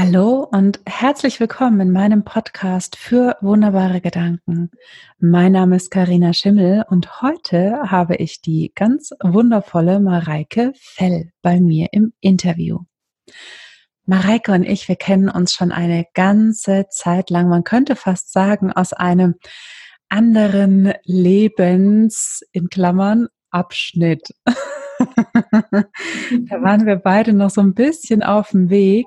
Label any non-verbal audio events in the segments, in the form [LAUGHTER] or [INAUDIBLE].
Hallo und herzlich willkommen in meinem Podcast für wunderbare Gedanken. Mein Name ist Karina Schimmel und heute habe ich die ganz wundervolle Mareike Fell bei mir im Interview. Mareike und ich, wir kennen uns schon eine ganze Zeit lang. Man könnte fast sagen, aus einem anderen Lebens, in Klammern, Abschnitt. [LAUGHS] da waren wir beide noch so ein bisschen auf dem Weg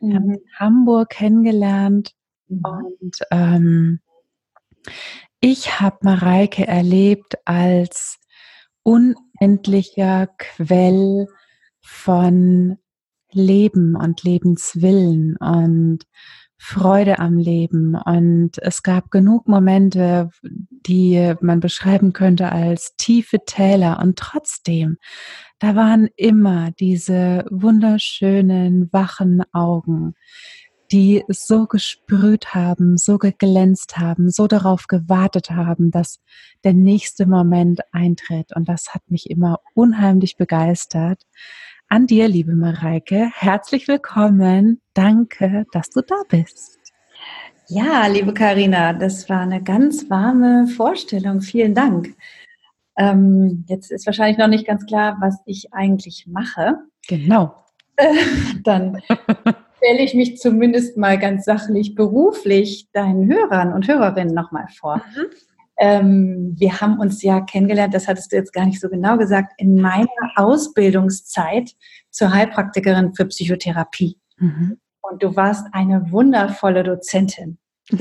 mhm. haben in Hamburg kennengelernt mhm. und ähm, ich habe Mareike erlebt als unendlicher Quell von Leben und Lebenswillen und Freude am Leben. Und es gab genug Momente, die man beschreiben könnte als tiefe Täler. Und trotzdem da waren immer diese wunderschönen, wachen Augen, die so gesprüht haben, so geglänzt haben, so darauf gewartet haben, dass der nächste Moment eintritt. Und das hat mich immer unheimlich begeistert. An dir, liebe Mareike, herzlich willkommen. Danke, dass du da bist. Ja, liebe Karina, das war eine ganz warme Vorstellung. Vielen Dank. Ähm, jetzt ist wahrscheinlich noch nicht ganz klar, was ich eigentlich mache. Genau. [LAUGHS] dann stelle ich mich zumindest mal ganz sachlich beruflich deinen Hörern und Hörerinnen nochmal vor. Mhm. Ähm, wir haben uns ja kennengelernt, das hattest du jetzt gar nicht so genau gesagt, in meiner Ausbildungszeit zur Heilpraktikerin für Psychotherapie. Mhm. Und du warst eine wundervolle Dozentin. [LAUGHS]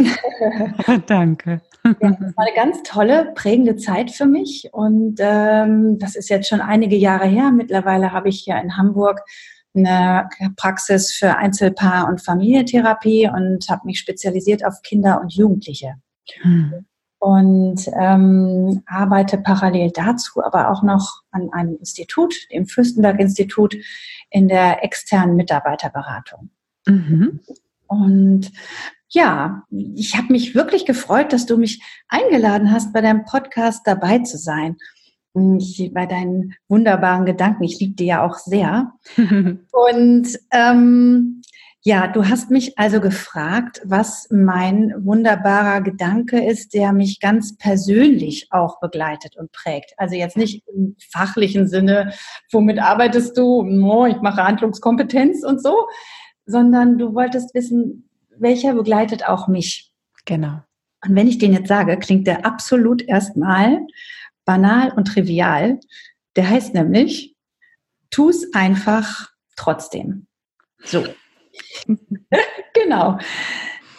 Danke. Ja, das war eine ganz tolle, prägende Zeit für mich. Und ähm, das ist jetzt schon einige Jahre her. Mittlerweile habe ich hier in Hamburg eine Praxis für Einzelpaar- und Familientherapie und habe mich spezialisiert auf Kinder und Jugendliche. Hm. Und ähm, arbeite parallel dazu aber auch noch an einem Institut, dem Fürstenberg-Institut, in der externen Mitarbeiterberatung. Mhm. Und ja, ich habe mich wirklich gefreut, dass du mich eingeladen hast, bei deinem Podcast dabei zu sein. Ich, bei deinen wunderbaren Gedanken. Ich liebe die ja auch sehr. [LAUGHS] Und ähm, ja, du hast mich also gefragt, was mein wunderbarer Gedanke ist, der mich ganz persönlich auch begleitet und prägt. Also jetzt nicht im fachlichen Sinne, womit arbeitest du? Oh, ich mache Handlungskompetenz und so, sondern du wolltest wissen, welcher begleitet auch mich. Genau. Und wenn ich den jetzt sage, klingt der absolut erstmal banal und trivial. Der heißt nämlich, tu es einfach trotzdem. So. [LAUGHS] genau.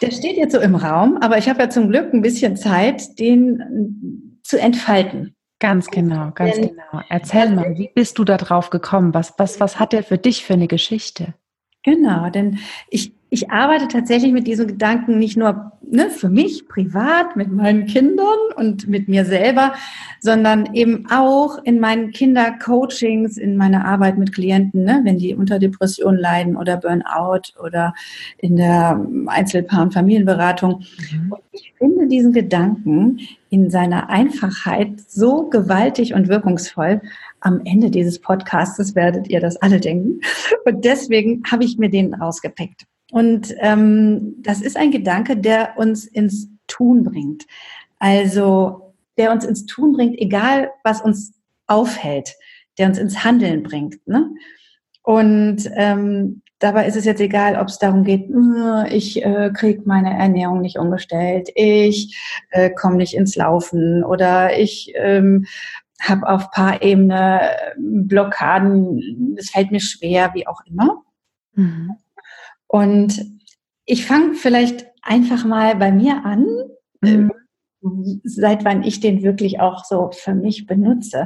Der steht jetzt so im Raum, aber ich habe ja zum Glück ein bisschen Zeit, den zu entfalten. Ganz genau, ganz Denn, genau. Erzähl mal, wie bist du da drauf gekommen? Was, was, was hat der für dich für eine Geschichte? Genau, denn ich ich arbeite tatsächlich mit diesen Gedanken nicht nur ne, für mich privat, mit meinen Kindern und mit mir selber, sondern eben auch in meinen Kindercoachings, in meiner Arbeit mit Klienten, ne, wenn die unter Depressionen leiden oder Burnout oder in der Einzelpaar- und Familienberatung. Mhm. Und ich finde diesen Gedanken in seiner Einfachheit so gewaltig und wirkungsvoll. Am Ende dieses Podcasts werdet ihr das alle denken. Und deswegen habe ich mir den rausgepickt. Und ähm, das ist ein Gedanke, der uns ins Tun bringt. Also der uns ins Tun bringt, egal was uns aufhält, der uns ins Handeln bringt. Ne? Und ähm, dabei ist es jetzt egal, ob es darum geht, äh, ich äh, kriege meine Ernährung nicht umgestellt, ich äh, komme nicht ins Laufen oder ich ähm, habe auf Paarebene Blockaden, es fällt mir schwer, wie auch immer. Mhm. Und ich fange vielleicht einfach mal bei mir an, mhm. seit wann ich den wirklich auch so für mich benutze.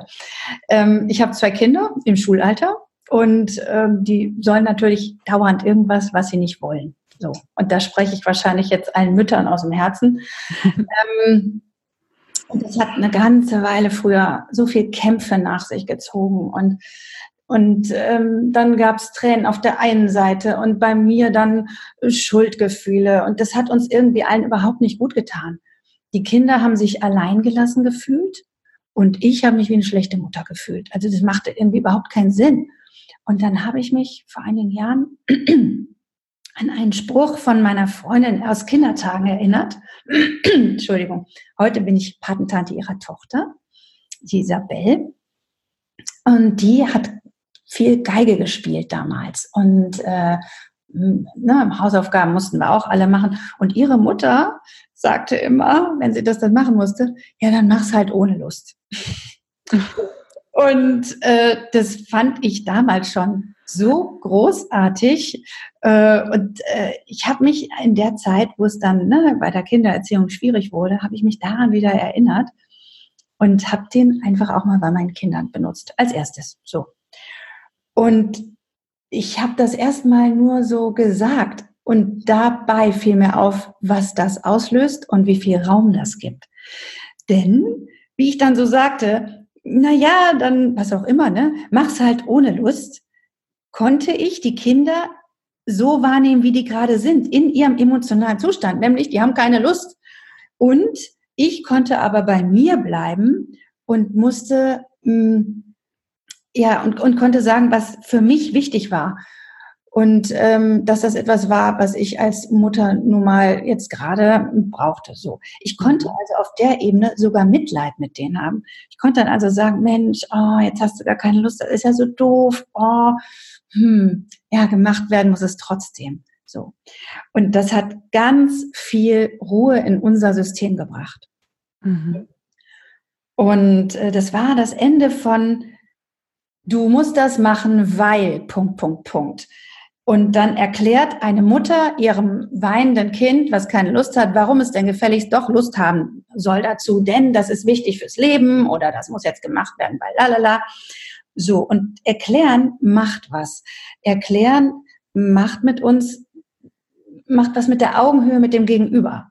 Ähm, ich habe zwei Kinder im Schulalter und ähm, die sollen natürlich dauernd irgendwas, was sie nicht wollen. So. Und da spreche ich wahrscheinlich jetzt allen Müttern aus dem Herzen. [LAUGHS] ähm, und das hat eine ganze Weile früher so viel Kämpfe nach sich gezogen und und ähm, dann gab es Tränen auf der einen Seite und bei mir dann Schuldgefühle. Und das hat uns irgendwie allen überhaupt nicht gut getan. Die Kinder haben sich alleingelassen gefühlt und ich habe mich wie eine schlechte Mutter gefühlt. Also das machte irgendwie überhaupt keinen Sinn. Und dann habe ich mich vor einigen Jahren [CLEARS THROAT] an einen Spruch von meiner Freundin aus Kindertagen erinnert. [CLEARS THROAT] Entschuldigung, heute bin ich Patentante ihrer Tochter, die Isabel. Und die hat viel Geige gespielt damals. Und äh, ne, Hausaufgaben mussten wir auch alle machen. Und ihre Mutter sagte immer, wenn sie das dann machen musste, ja, dann mach's halt ohne Lust. Und äh, das fand ich damals schon so großartig. Äh, und äh, ich habe mich in der Zeit, wo es dann ne, bei der Kindererziehung schwierig wurde, habe ich mich daran wieder erinnert und habe den einfach auch mal bei meinen Kindern benutzt. Als erstes. So. Und ich habe das erstmal nur so gesagt. Und dabei fiel mir auf, was das auslöst und wie viel Raum das gibt. Denn, wie ich dann so sagte, na ja, dann was auch immer, ne? Mach's halt ohne Lust. Konnte ich die Kinder so wahrnehmen, wie die gerade sind, in ihrem emotionalen Zustand, nämlich die haben keine Lust. Und ich konnte aber bei mir bleiben und musste mh, mm, ja und, und konnte sagen, was für mich wichtig war. Und ähm, dass das etwas war, was ich als Mutter nun mal jetzt gerade brauchte. So, ich konnte mhm. also auf der Ebene sogar Mitleid mit denen haben. Ich konnte dann also sagen, Mensch, oh, jetzt hast du gar keine Lust, das ist ja so doof. Oh, hm, ja, gemacht werden muss es trotzdem. So. Und das hat ganz viel Ruhe in unser System gebracht. Mhm. Und äh, das war das Ende von, du musst das machen, weil, Punkt, Punkt, Punkt. Und dann erklärt eine Mutter ihrem weinenden Kind, was keine Lust hat, warum es denn gefälligst doch Lust haben soll dazu, denn das ist wichtig fürs Leben oder das muss jetzt gemacht werden, weil lalala. So, und erklären macht was. Erklären macht mit uns, macht was mit der Augenhöhe mit dem Gegenüber.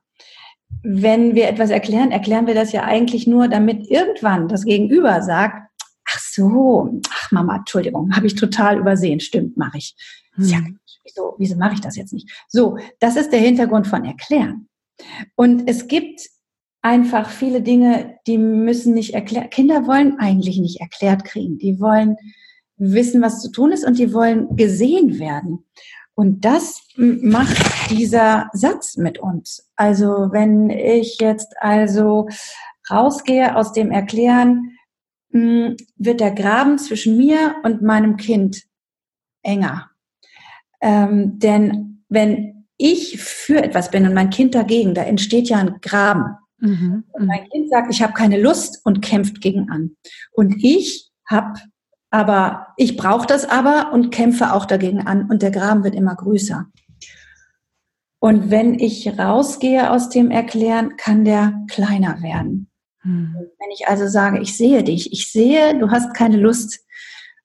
Wenn wir etwas erklären, erklären wir das ja eigentlich nur, damit irgendwann das Gegenüber sagt, ach so, ach Mama, Entschuldigung, habe ich total übersehen, stimmt, mache ich. Ja, hm. wieso, wieso mache ich das jetzt nicht? So, das ist der Hintergrund von Erklären. Und es gibt einfach viele Dinge, die müssen nicht erklärt. Kinder wollen eigentlich nicht erklärt kriegen. Die wollen wissen, was zu tun ist und die wollen gesehen werden. Und das macht dieser Satz mit uns. Also wenn ich jetzt also rausgehe aus dem Erklären, hm, wird der Graben zwischen mir und meinem Kind enger. Ähm, denn wenn ich für etwas bin und mein Kind dagegen, da entsteht ja ein Graben. Mhm. Und mein Kind sagt, ich habe keine Lust und kämpft gegen an. Und ich habe aber, ich brauche das aber und kämpfe auch dagegen an und der Graben wird immer größer. Und wenn ich rausgehe aus dem Erklären, kann der kleiner werden. Mhm. Wenn ich also sage, ich sehe dich, ich sehe, du hast keine Lust.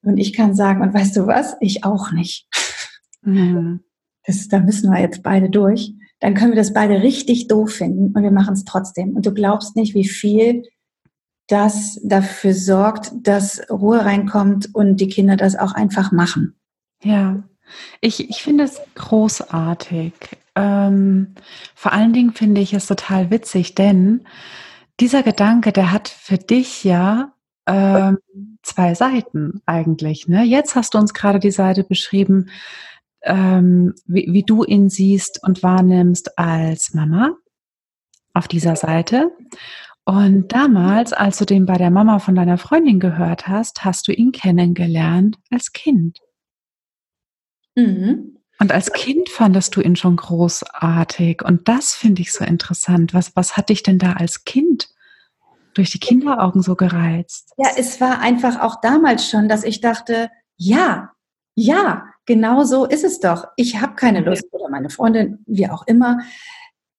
Und ich kann sagen, und weißt du was, ich auch nicht. Mhm. Das, da müssen wir jetzt beide durch. Dann können wir das beide richtig doof finden und wir machen es trotzdem. Und du glaubst nicht, wie viel das dafür sorgt, dass Ruhe reinkommt und die Kinder das auch einfach machen. Ja, ich, ich finde es großartig. Ähm, vor allen Dingen finde ich es total witzig, denn dieser Gedanke, der hat für dich ja ähm, zwei Seiten eigentlich. Ne? Jetzt hast du uns gerade die Seite beschrieben, ähm, wie, wie du ihn siehst und wahrnimmst als Mama auf dieser Seite. Und damals, als du den bei der Mama von deiner Freundin gehört hast, hast du ihn kennengelernt als Kind. Mhm. Und als Kind fandest du ihn schon großartig. Und das finde ich so interessant. Was, was hat dich denn da als Kind durch die Kinderaugen so gereizt? Ja, es war einfach auch damals schon, dass ich dachte, ja, ja, genau so ist es doch. Ich habe keine Lust oder meine Freundin, wie auch immer.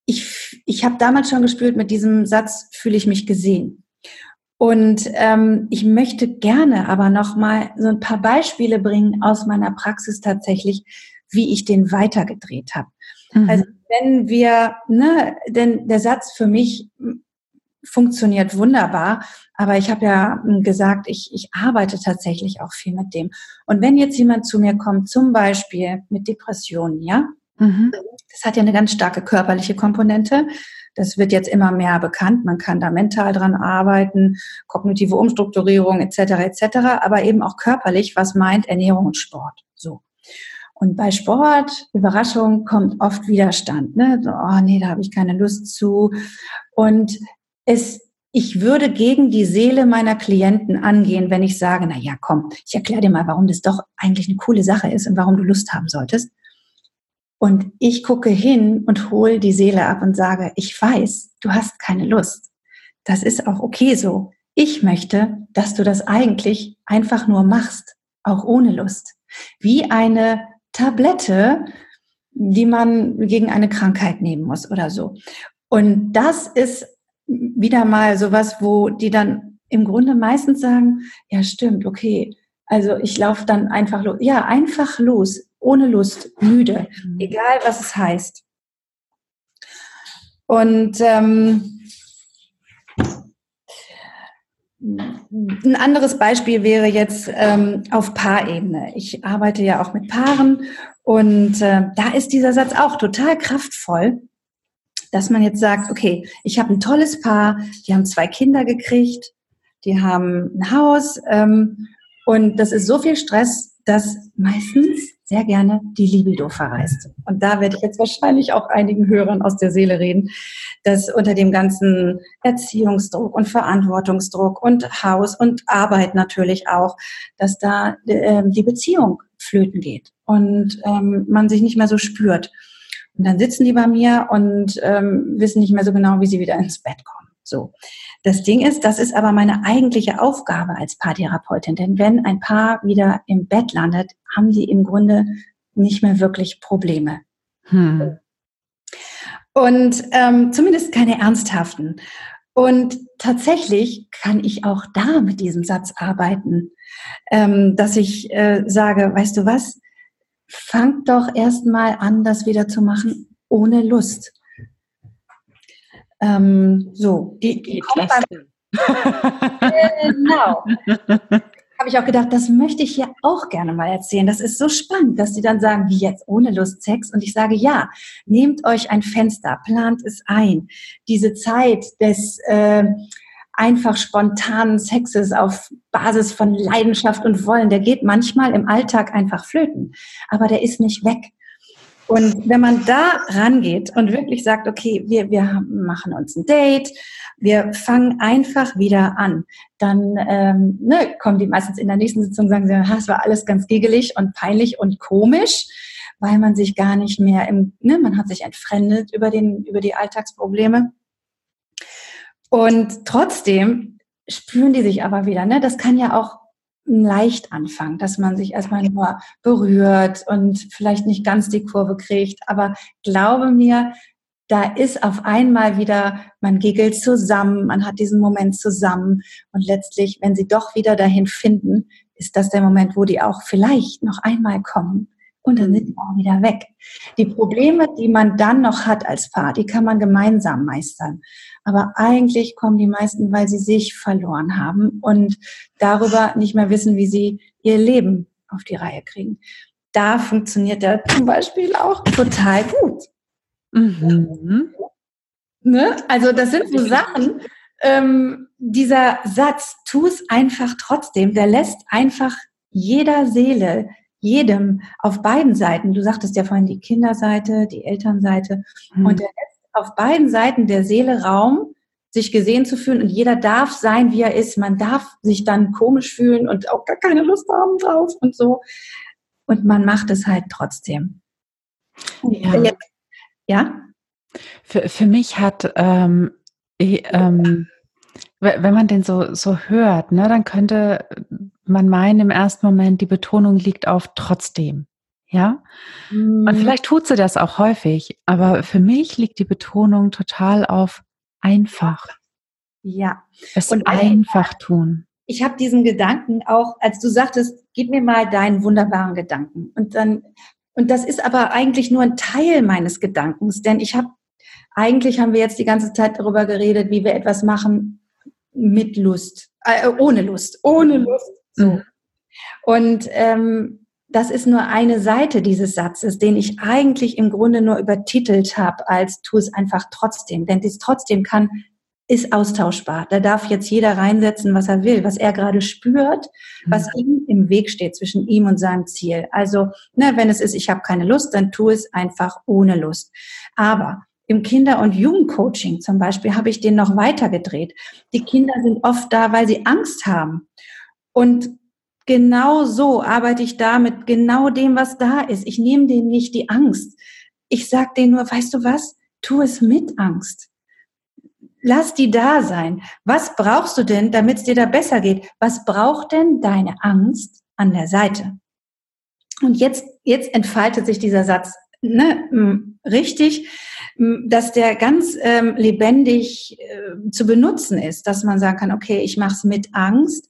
Ich, ich habe damals schon gespürt, mit diesem Satz fühle ich mich gesehen. Und ähm, ich möchte gerne aber noch mal so ein paar Beispiele bringen aus meiner Praxis tatsächlich, wie ich den weitergedreht habe. Mhm. Also wenn wir, ne, denn der Satz für mich funktioniert wunderbar. Aber ich habe ja gesagt, ich, ich arbeite tatsächlich auch viel mit dem. Und wenn jetzt jemand zu mir kommt, zum Beispiel mit Depressionen, ja, mhm. das hat ja eine ganz starke körperliche Komponente. Das wird jetzt immer mehr bekannt. Man kann da mental dran arbeiten, kognitive Umstrukturierung etc. etc. Aber eben auch körperlich, was meint Ernährung und Sport. So. Und bei Sport, Überraschung, kommt oft Widerstand. Ne? So, oh nee, da habe ich keine Lust zu. Und es, ich würde gegen die Seele meiner Klienten angehen, wenn ich sage, na ja, komm, ich erkläre dir mal, warum das doch eigentlich eine coole Sache ist und warum du Lust haben solltest. Und ich gucke hin und hole die Seele ab und sage, ich weiß, du hast keine Lust. Das ist auch okay so. Ich möchte, dass du das eigentlich einfach nur machst, auch ohne Lust. Wie eine Tablette, die man gegen eine Krankheit nehmen muss oder so. Und das ist wieder mal sowas, wo die dann im Grunde meistens sagen, ja stimmt, okay, also ich laufe dann einfach los. Ja, einfach los, ohne Lust, müde, mhm. egal was es heißt. Und ähm, ein anderes Beispiel wäre jetzt ähm, auf Paarebene. Ich arbeite ja auch mit Paaren und äh, da ist dieser Satz auch total kraftvoll, dass man jetzt sagt, okay, ich habe ein tolles Paar, die haben zwei Kinder gekriegt, die haben ein Haus ähm, und das ist so viel Stress, dass meistens sehr gerne die Libido verreist. Und da werde ich jetzt wahrscheinlich auch einigen Hörern aus der Seele reden, dass unter dem ganzen Erziehungsdruck und Verantwortungsdruck und Haus und Arbeit natürlich auch, dass da äh, die Beziehung flöten geht und ähm, man sich nicht mehr so spürt. Und dann sitzen die bei mir und ähm, wissen nicht mehr so genau, wie sie wieder ins Bett kommen. So. Das Ding ist, das ist aber meine eigentliche Aufgabe als Paartherapeutin. Denn wenn ein Paar wieder im Bett landet, haben sie im Grunde nicht mehr wirklich Probleme. Hm. Und ähm, zumindest keine ernsthaften. Und tatsächlich kann ich auch da mit diesem Satz arbeiten, ähm, dass ich äh, sage, weißt du was, fang doch erstmal an, das wieder zu machen ohne Lust. Ähm, so, die, die kommt beim, genau. [LAUGHS] Habe ich auch gedacht, das möchte ich hier auch gerne mal erzählen. Das ist so spannend, dass sie dann sagen, wie jetzt ohne Lust Sex? Und ich sage, ja, nehmt euch ein Fenster, plant es ein. Diese Zeit des äh, einfach spontanen Sexes auf Basis von Leidenschaft und Wollen, der geht manchmal im Alltag einfach flöten, aber der ist nicht weg. Und wenn man da rangeht und wirklich sagt, okay, wir, wir machen uns ein Date, wir fangen einfach wieder an, dann ähm, ne, kommen die meistens in der nächsten Sitzung sagen, sie, es war alles ganz giggelig und peinlich und komisch, weil man sich gar nicht mehr im, ne, man hat sich entfremdet über, den, über die Alltagsprobleme. Und trotzdem spüren die sich aber wieder. Ne? Das kann ja auch leicht anfangen, dass man sich erstmal nur berührt und vielleicht nicht ganz die Kurve kriegt. Aber glaube mir, da ist auf einmal wieder, man giggelt zusammen, man hat diesen Moment zusammen und letztlich, wenn sie doch wieder dahin finden, ist das der Moment, wo die auch vielleicht noch einmal kommen und dann sind die auch wieder weg. Die Probleme, die man dann noch hat als Paar, die kann man gemeinsam meistern. Aber eigentlich kommen die meisten, weil sie sich verloren haben und darüber nicht mehr wissen, wie sie ihr Leben auf die Reihe kriegen. Da funktioniert der zum Beispiel auch total gut. Mhm. Ne? Also das sind so Sachen, ähm, dieser Satz, tu es einfach trotzdem, der lässt einfach jeder Seele, jedem auf beiden Seiten, du sagtest ja vorhin die Kinderseite, die Elternseite, mhm. und der auf beiden Seiten der Seele Raum, sich gesehen zu fühlen und jeder darf sein, wie er ist. Man darf sich dann komisch fühlen und auch gar keine Lust haben drauf und so. Und man macht es halt trotzdem. Ja. ja? Für, für mich hat, ähm, ich, ähm, wenn man den so, so hört, ne, dann könnte man meinen im ersten Moment, die Betonung liegt auf trotzdem. Ja. Und mhm. vielleicht tut sie das auch häufig, aber für mich liegt die Betonung total auf einfach. Ja. Es und einfach tun. Ich habe diesen Gedanken auch, als du sagtest, gib mir mal deinen wunderbaren Gedanken. Und dann, und das ist aber eigentlich nur ein Teil meines Gedankens, denn ich habe, eigentlich haben wir jetzt die ganze Zeit darüber geredet, wie wir etwas machen mit Lust, äh, ohne Lust, ohne Lust. So. Mhm. Und ähm, das ist nur eine Seite dieses Satzes, den ich eigentlich im Grunde nur übertitelt habe als tu es einfach trotzdem. Denn dies trotzdem kann ist austauschbar. Da darf jetzt jeder reinsetzen, was er will, was er gerade spürt, was mhm. ihm im Weg steht zwischen ihm und seinem Ziel. Also, ne, wenn es ist, ich habe keine Lust, dann tu es einfach ohne Lust. Aber im Kinder- und Jugendcoaching zum Beispiel habe ich den noch weiter gedreht. Die Kinder sind oft da, weil sie Angst haben. Und genau so arbeite ich da mit genau dem, was da ist. Ich nehme denen nicht die Angst. Ich sage denen nur, weißt du was? Tu es mit Angst. Lass die da sein. Was brauchst du denn, damit es dir da besser geht? Was braucht denn deine Angst an der Seite? Und jetzt, jetzt entfaltet sich dieser Satz ne, richtig, dass der ganz ähm, lebendig äh, zu benutzen ist, dass man sagen kann, okay, ich mache es mit Angst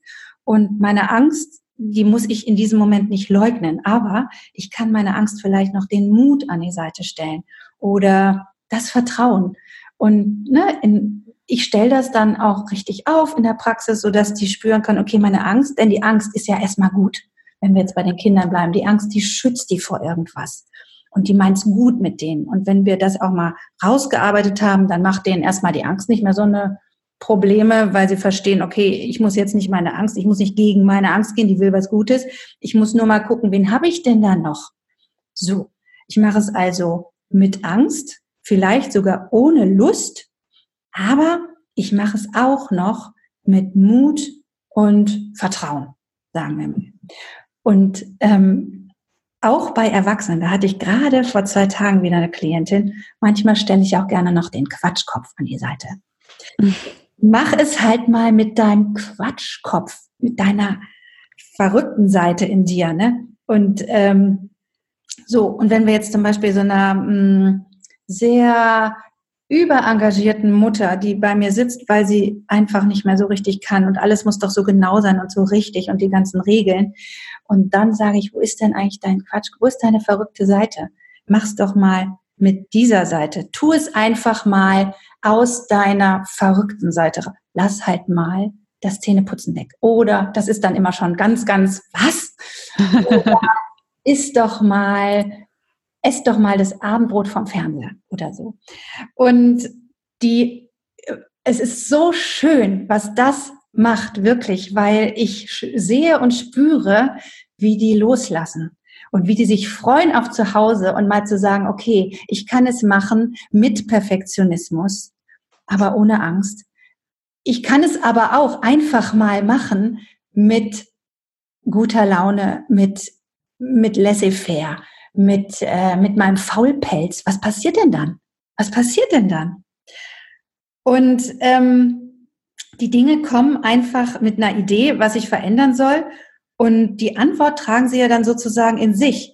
und meine Angst, die muss ich in diesem Moment nicht leugnen, aber ich kann meine Angst vielleicht noch den Mut an die Seite stellen oder das Vertrauen. Und ne, in, ich stelle das dann auch richtig auf in der Praxis, sodass die spüren können, okay, meine Angst, denn die Angst ist ja erstmal gut, wenn wir jetzt bei den Kindern bleiben. Die Angst, die schützt die vor irgendwas. Und die meint's gut mit denen. Und wenn wir das auch mal rausgearbeitet haben, dann macht denen erstmal die Angst nicht mehr so eine Probleme, weil sie verstehen, okay, ich muss jetzt nicht meine Angst, ich muss nicht gegen meine Angst gehen, die will was Gutes. Ich muss nur mal gucken, wen habe ich denn da noch? So, ich mache es also mit Angst, vielleicht sogar ohne Lust, aber ich mache es auch noch mit Mut und Vertrauen, sagen wir mal. Und ähm, auch bei Erwachsenen, da hatte ich gerade vor zwei Tagen wieder eine Klientin, manchmal stelle ich auch gerne noch den Quatschkopf an die Seite. Mach es halt mal mit deinem Quatschkopf, mit deiner verrückten Seite in dir, ne? Und ähm, so, und wenn wir jetzt zum Beispiel so einer mh, mm, sehr überengagierten Mutter, die bei mir sitzt, weil sie einfach nicht mehr so richtig kann und alles muss doch so genau sein und so richtig und die ganzen Regeln. Und dann sage ich, wo ist denn eigentlich dein Quatsch? Wo ist deine verrückte Seite? Mach's doch mal mit dieser Seite. Tu es einfach mal aus deiner verrückten Seite. Lass halt mal das Zähneputzen weg. Oder das ist dann immer schon ganz, ganz was? Oder [LAUGHS] ist doch mal ess doch mal das Abendbrot vom Fernseher oder so. Und die, es ist so schön, was das macht, wirklich, weil ich sehe und spüre, wie die loslassen und wie die sich freuen auf zu Hause und mal zu sagen, okay, ich kann es machen mit Perfektionismus, aber ohne Angst. Ich kann es aber auch einfach mal machen mit guter Laune, mit, mit laissez-faire, mit, äh, mit meinem Faulpelz. Was passiert denn dann? Was passiert denn dann? Und ähm, die Dinge kommen einfach mit einer Idee, was ich verändern soll. Und die Antwort tragen sie ja dann sozusagen in sich.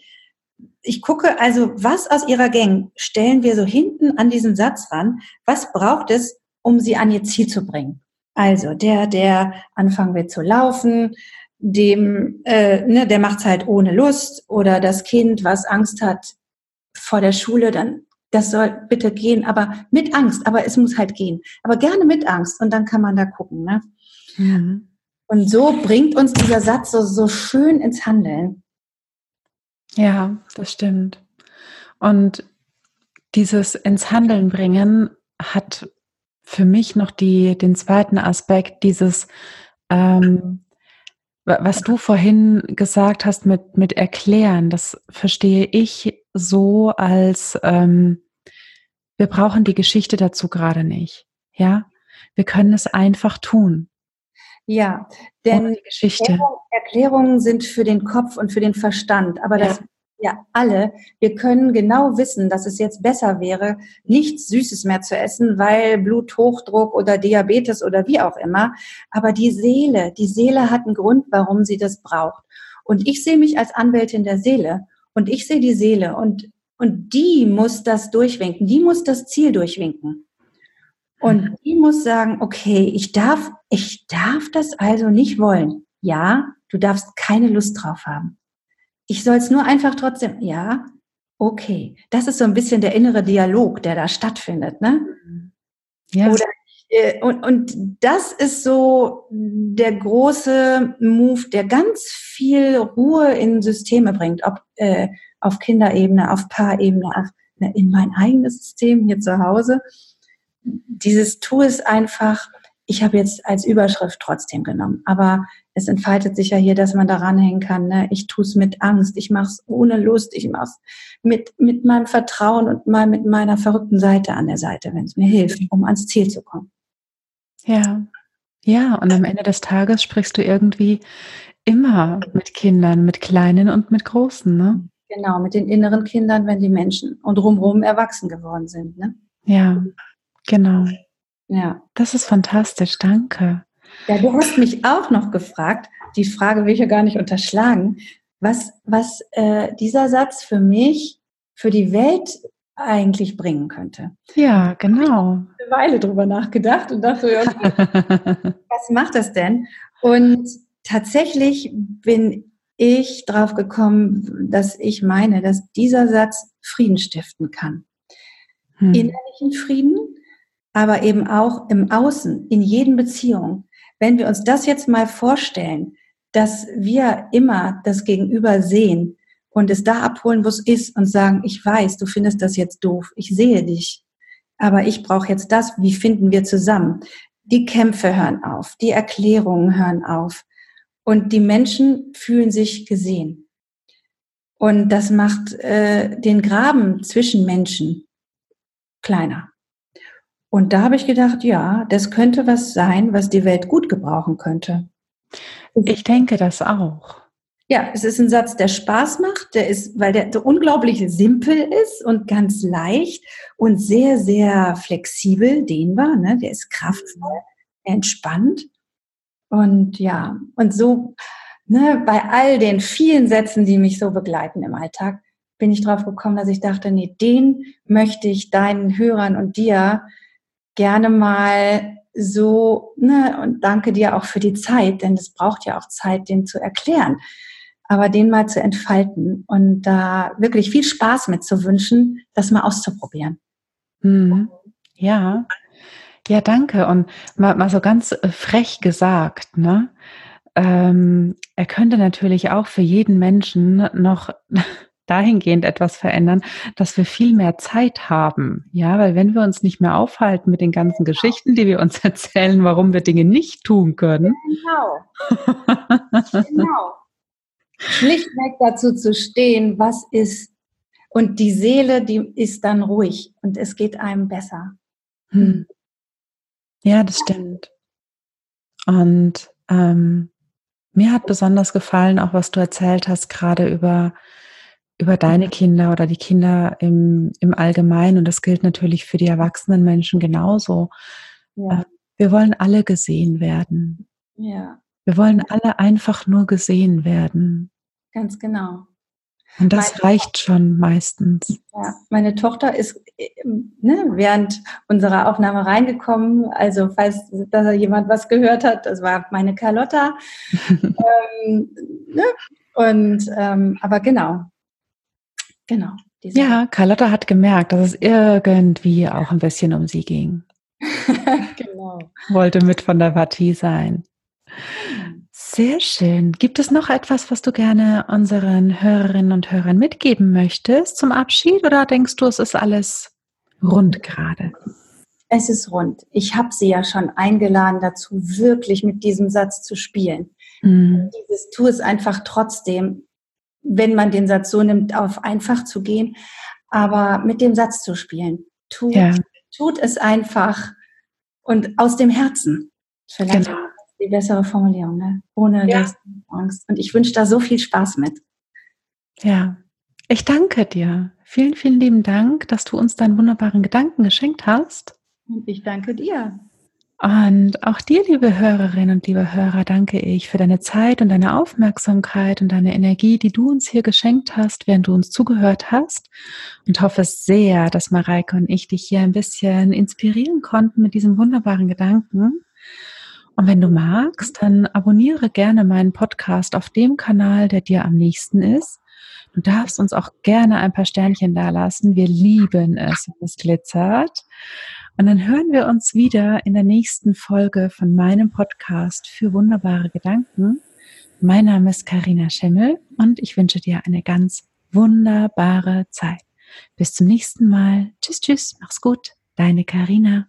Ich gucke also, was aus ihrer Gang stellen wir so hinten an diesen Satz ran? Was braucht es, um sie an ihr Ziel zu bringen? Also der, der anfangen will zu laufen, dem, äh, ne, der macht's halt ohne Lust oder das Kind, was Angst hat vor der Schule, dann das soll bitte gehen, aber mit Angst, aber es muss halt gehen. Aber gerne mit Angst und dann kann man da gucken. Ne? Mhm. Und so bringt uns dieser Satz so, so schön ins Handeln. Ja, das stimmt. Und dieses ins Handeln bringen hat für mich noch die, den zweiten Aspekt, dieses ähm, was du vorhin gesagt hast mit, mit erklären, das verstehe ich so als, ähm, wir brauchen die Geschichte dazu gerade nicht. Ja, wir können es einfach tun. Ja, denn Geschichte. Erklärungen sind für den Kopf und für den Verstand, aber ja. das ja alle, wir können genau wissen, dass es jetzt besser wäre, nichts Süßes mehr zu essen, weil Bluthochdruck oder Diabetes oder wie auch immer. Aber die Seele, die Seele hat einen Grund, warum sie das braucht. Und ich sehe mich als Anwältin der Seele und ich sehe die Seele und, und die muss das durchwinken, die muss das Ziel durchwinken. Und mhm. die muss sagen, okay, ich darf, ich darf das also nicht wollen. Ja, du darfst keine Lust drauf haben. Ich soll es nur einfach trotzdem, ja, okay. Das ist so ein bisschen der innere Dialog, der da stattfindet, ne? Ja. Oder, äh, und, und das ist so der große Move, der ganz viel Ruhe in Systeme bringt, ob äh, auf Kinderebene, auf Paarebene, auf, ne, in mein eigenes System hier zu Hause. Dieses Tu es einfach, ich habe jetzt als Überschrift trotzdem genommen, aber es entfaltet sich ja hier, dass man daran hängen kann. Ne? Ich tue es mit Angst, ich mache es ohne Lust, ich mache es mit, mit meinem Vertrauen und mal mit meiner verrückten Seite an der Seite, wenn es mir hilft, um ans Ziel zu kommen. Ja, ja, und am Ende des Tages sprichst du irgendwie immer mit Kindern, mit Kleinen und mit Großen, ne? Genau, mit den inneren Kindern, wenn die Menschen und drumherum erwachsen geworden sind, ne? Ja, genau. Ja. Das ist fantastisch, danke. Ja, du hast mich auch noch gefragt, die Frage will ich ja gar nicht unterschlagen, was, was äh, dieser Satz für mich, für die Welt eigentlich bringen könnte. Ja, genau. Ich habe eine Weile drüber nachgedacht und dachte, ja, [LAUGHS] was macht das denn? Und tatsächlich bin ich drauf gekommen, dass ich meine, dass dieser Satz Frieden stiften kann. Hm. Innerlichen Frieden, aber eben auch im Außen, in jeden Beziehung. Wenn wir uns das jetzt mal vorstellen, dass wir immer das Gegenüber sehen und es da abholen, wo es ist und sagen, ich weiß, du findest das jetzt doof, ich sehe dich, aber ich brauche jetzt das, wie finden wir zusammen? Die Kämpfe hören auf, die Erklärungen hören auf und die Menschen fühlen sich gesehen. Und das macht äh, den Graben zwischen Menschen kleiner. Und da habe ich gedacht, ja, das könnte was sein, was die Welt gut gebrauchen könnte. Ich denke das auch. Ja, es ist ein Satz, der Spaß macht, der ist, weil der so unglaublich simpel ist und ganz leicht und sehr, sehr flexibel, dehnbar, ne? Der ist kraftvoll, entspannt. Und ja, und so, ne, bei all den vielen Sätzen, die mich so begleiten im Alltag, bin ich drauf gekommen, dass ich dachte, nee, den möchte ich deinen Hörern und dir gerne mal so, ne, und danke dir auch für die Zeit, denn es braucht ja auch Zeit, den zu erklären. Aber den mal zu entfalten und da wirklich viel Spaß mit zu wünschen, das mal auszuprobieren. Mhm. Ja, ja, danke. Und mal, mal so ganz äh, frech gesagt, ne? Ähm, er könnte natürlich auch für jeden Menschen noch dahingehend etwas verändern, dass wir viel mehr Zeit haben. Ja, weil wenn wir uns nicht mehr aufhalten mit den ganzen Geschichten, die wir uns [LAUGHS] erzählen, warum wir Dinge nicht tun können. Genau. [LAUGHS] genau. Schlichtweg dazu zu stehen, was ist. Und die Seele, die ist dann ruhig und es geht einem besser. Hm. Ja, das stimmt. Und ähm, mir hat besonders gefallen, auch was du erzählt hast, gerade über über deine Kinder oder die Kinder im, im Allgemeinen. Und das gilt natürlich für die erwachsenen Menschen genauso. Ja. Äh, wir wollen alle gesehen werden. Ja. Wir wollen alle einfach nur gesehen werden. Ganz genau. Und das meine, reicht schon meistens. Ja, meine Tochter ist ne, während unserer Aufnahme reingekommen. Also falls da jemand was gehört hat, das war meine Carlotta. [LAUGHS] ähm, ne? Und ähm, aber genau, Genau. Ja, Carlotta hat gemerkt, dass es irgendwie auch ein bisschen um sie ging. [LAUGHS] genau. Wollte mit von der Partie sein. Sehr schön. Gibt es noch etwas, was du gerne unseren Hörerinnen und Hörern mitgeben möchtest zum Abschied oder denkst du, es ist alles rund gerade? Es ist rund. Ich habe sie ja schon eingeladen dazu, wirklich mit diesem Satz zu spielen. Mhm. Dieses Tu es einfach trotzdem wenn man den Satz so nimmt, auf einfach zu gehen, aber mit dem Satz zu spielen. Tut, ja. tut es einfach und aus dem Herzen. Vielleicht genau. die bessere Formulierung, ne? ohne ja. Angst. Und ich wünsche da so viel Spaß mit. Ja, ich danke dir. Vielen, vielen lieben Dank, dass du uns deinen wunderbaren Gedanken geschenkt hast. Und ich danke dir. Und auch dir, liebe Hörerinnen und liebe Hörer, danke ich für deine Zeit und deine Aufmerksamkeit und deine Energie, die du uns hier geschenkt hast, während du uns zugehört hast. Und hoffe sehr, dass Mareike und ich dich hier ein bisschen inspirieren konnten mit diesem wunderbaren Gedanken. Und wenn du magst, dann abonniere gerne meinen Podcast auf dem Kanal, der dir am nächsten ist. Du darfst uns auch gerne ein paar Sternchen da lassen. Wir lieben es, wenn es glitzert. Und dann hören wir uns wieder in der nächsten Folge von meinem Podcast für wunderbare Gedanken. Mein Name ist Karina Schemmel und ich wünsche dir eine ganz wunderbare Zeit. Bis zum nächsten Mal. Tschüss, tschüss, mach's gut. Deine Karina.